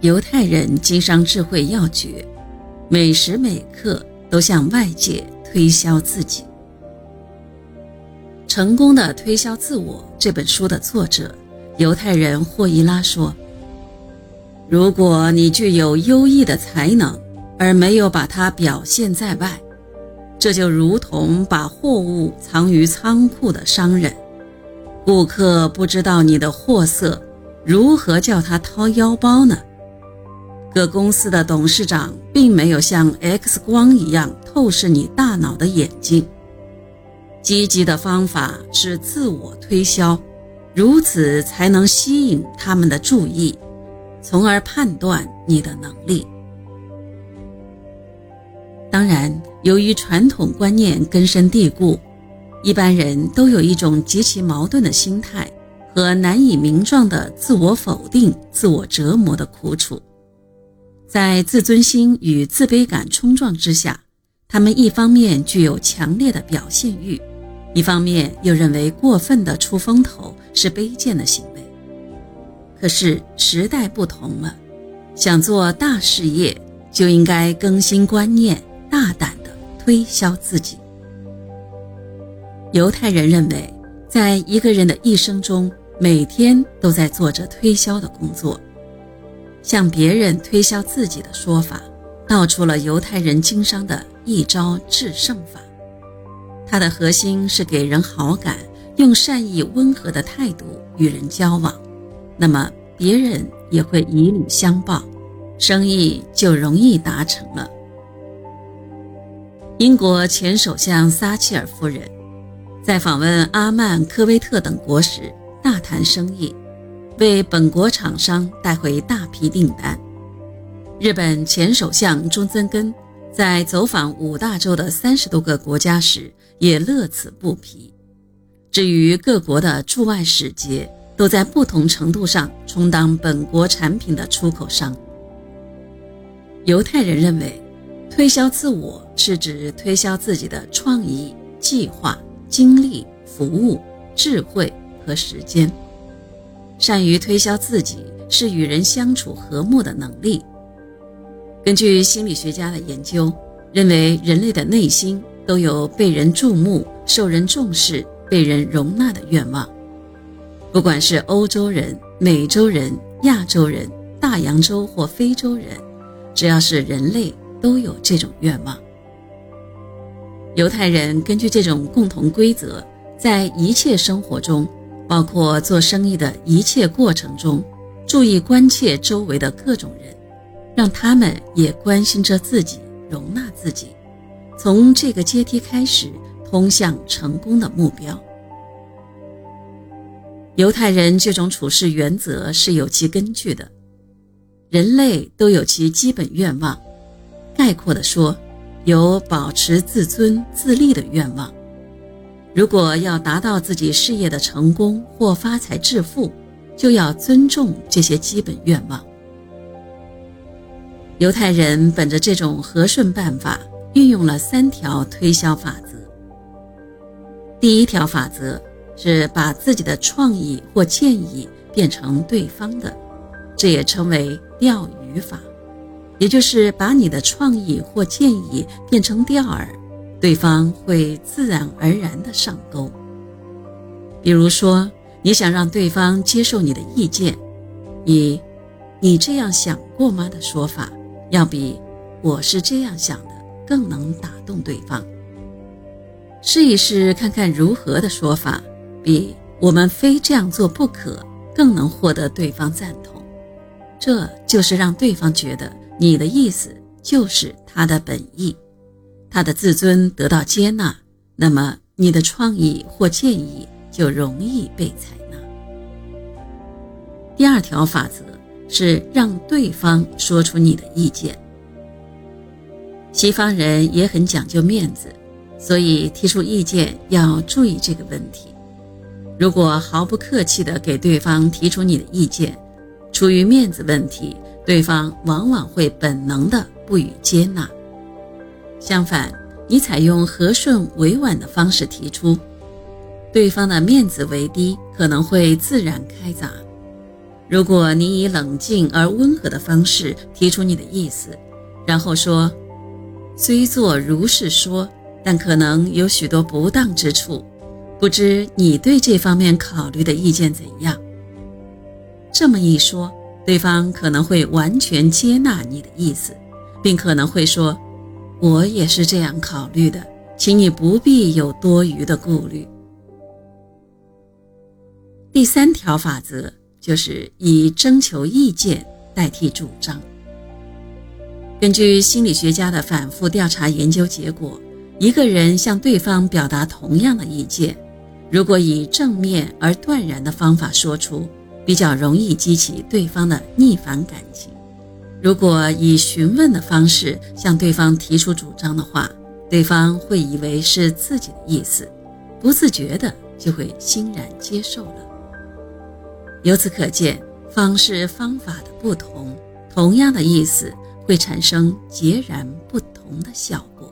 犹太人经商智慧要诀，每时每刻都向外界推销自己。《成功的推销自我》这本书的作者，犹太人霍伊拉说：“如果你具有优异的才能，而没有把它表现在外，这就如同把货物藏于仓库的商人，顾客不知道你的货色，如何叫他掏腰包呢？各公司的董事长并没有像 X 光一样透视你大脑的眼睛。”积极的方法是自我推销，如此才能吸引他们的注意，从而判断你的能力。当然，由于传统观念根深蒂固，一般人都有一种极其矛盾的心态和难以名状的自我否定、自我折磨的苦楚。在自尊心与自卑感冲撞之下，他们一方面具有强烈的表现欲。一方面又认为过分的出风头是卑贱的行为。可是时代不同了，想做大事业就应该更新观念，大胆地推销自己。犹太人认为，在一个人的一生中，每天都在做着推销的工作。向别人推销自己的说法，道出了犹太人经商的一招制胜法。它的核心是给人好感，用善意温和的态度与人交往，那么别人也会以礼相报，生意就容易达成了。英国前首相撒切尔夫人在访问阿曼、科威特等国时，大谈生意，为本国厂商带回大批订单。日本前首相中曾根在走访五大洲的三十多个国家时，也乐此不疲。至于各国的驻外使节，都在不同程度上充当本国产品的出口商。犹太人认为，推销自我是指推销自己的创意、计划、精力、服务、智慧和时间。善于推销自己是与人相处和睦的能力。根据心理学家的研究，认为人类的内心。都有被人注目、受人重视、被人容纳的愿望。不管是欧洲人、美洲人、亚洲人、大洋洲或非洲人，只要是人类，都有这种愿望。犹太人根据这种共同规则，在一切生活中，包括做生意的一切过程中，注意关切周围的各种人，让他们也关心着自己，容纳自己。从这个阶梯开始，通向成功的目标。犹太人这种处事原则是有其根据的。人类都有其基本愿望，概括地说，有保持自尊自立的愿望。如果要达到自己事业的成功或发财致富，就要尊重这些基本愿望。犹太人本着这种和顺办法。运用了三条推销法则。第一条法则是把自己的创意或建议变成对方的，这也称为钓鱼法，也就是把你的创意或建议变成钓饵，对方会自然而然地上钩。比如说，你想让对方接受你的意见，以“你这样想过吗”的说法，要比“我是这样想的”。更能打动对方。试一试看看如何的说法，比我们非这样做不可更能获得对方赞同。这就是让对方觉得你的意思就是他的本意，他的自尊得到接纳，那么你的创意或建议就容易被采纳。第二条法则是让对方说出你的意见。西方人也很讲究面子，所以提出意见要注意这个问题。如果毫不客气地给对方提出你的意见，出于面子问题，对方往往会本能地不予接纳。相反，你采用和顺委婉的方式提出，对方的面子为低，可能会自然开闸。如果你以冷静而温和的方式提出你的意思，然后说：“虽作如是说，但可能有许多不当之处，不知你对这方面考虑的意见怎样？”这么一说，对方可能会完全接纳你的意思，并可能会说：“我也是这样考虑的，请你不必有多余的顾虑。”第三条法则就是以征求意见代替主张。根据心理学家的反复调查研究结果，一个人向对方表达同样的意见，如果以正面而断然的方法说出，比较容易激起对方的逆反感情；如果以询问的方式向对方提出主张的话，对方会以为是自己的意思，不自觉的就会欣然接受了。由此可见，方式方法的不同，同样的意思会产生截然不同的效果。